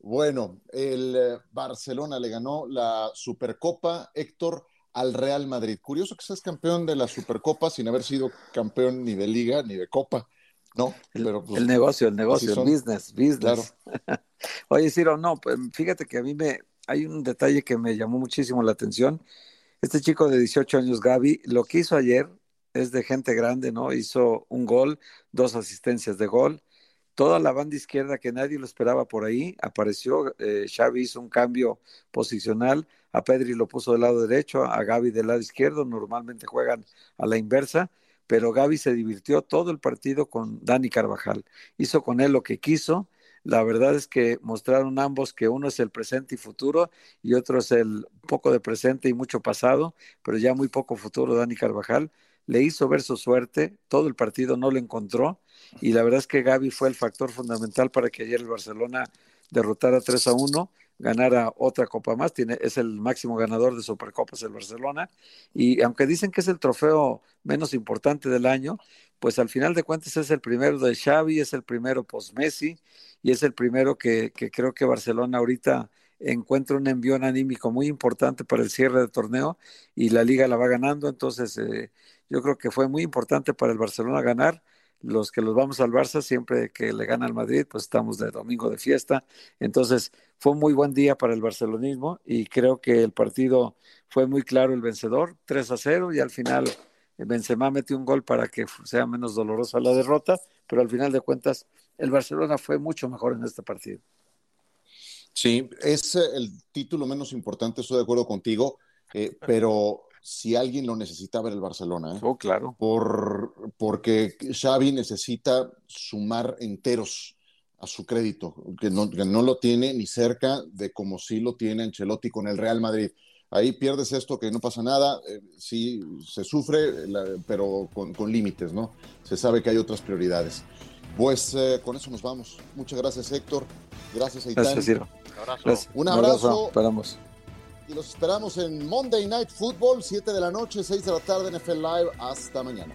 [SPEAKER 3] Bueno, el eh, Barcelona le ganó la Supercopa, Héctor, al Real Madrid. Curioso que seas campeón de la Supercopa sin haber sido campeón ni de Liga ni de Copa, ¿no? Pero, pues,
[SPEAKER 4] el negocio, el negocio, el
[SPEAKER 3] son.
[SPEAKER 4] business, business. Oye, Ciro, no, pues fíjate que a mí me hay un detalle que me llamó muchísimo la atención. Este chico de 18 años, Gaby, lo que hizo ayer es de gente grande, ¿no? Hizo un gol, dos asistencias de gol. Toda la banda izquierda que nadie lo esperaba por ahí apareció. Eh, Xavi hizo un cambio posicional. A Pedri lo puso del lado derecho, a Gaby del lado izquierdo. Normalmente juegan a la inversa, pero Gaby se divirtió todo el partido con Dani Carvajal. Hizo con él lo que quiso. La verdad es que mostraron ambos que uno es el presente y futuro y otro es el poco de presente y mucho pasado, pero ya muy poco futuro Dani Carvajal le hizo ver su suerte, todo el partido no lo encontró y la verdad es que Gaby fue el factor fundamental para que ayer el Barcelona derrotara 3 a 1, ganara otra copa más, tiene, es el máximo ganador de Supercopas el Barcelona y aunque dicen que es el trofeo menos importante del año, pues al final de cuentas es el primero de Xavi, es el primero post Messi y es el primero que, que creo que Barcelona ahorita encuentra un envión anímico muy importante para el cierre del torneo y la liga la va ganando, entonces eh, yo creo que fue muy importante para el Barcelona ganar. Los que los vamos al Barça, siempre que le gana al Madrid, pues estamos de domingo de fiesta. Entonces, fue un muy buen día para el barcelonismo y creo que el partido fue muy claro el vencedor, 3 a 0, y al final Benzema metió un gol para que sea menos dolorosa la derrota, pero al final de cuentas el Barcelona fue mucho mejor en este partido.
[SPEAKER 3] Sí, es eh, el título menos importante, estoy de acuerdo contigo, eh, pero si alguien lo necesitaba era el Barcelona. ¿eh?
[SPEAKER 4] Oh, claro.
[SPEAKER 3] Por, porque Xavi necesita sumar enteros a su crédito, que no, que no lo tiene ni cerca de como sí lo tiene Ancelotti con el Real Madrid. Ahí pierdes esto que no pasa nada, eh, sí se sufre, la, pero con, con, límites, ¿no? Se sabe que hay otras prioridades. Pues eh, con eso nos vamos. Muchas gracias, Héctor. Gracias, Aitán.
[SPEAKER 4] Gracias, Ciro.
[SPEAKER 5] Un abrazo.
[SPEAKER 4] Gracias.
[SPEAKER 3] Un abrazo.
[SPEAKER 4] Esperamos.
[SPEAKER 3] Y los esperamos en Monday Night Football, 7 de la noche, 6 de la tarde en FL Live. Hasta mañana.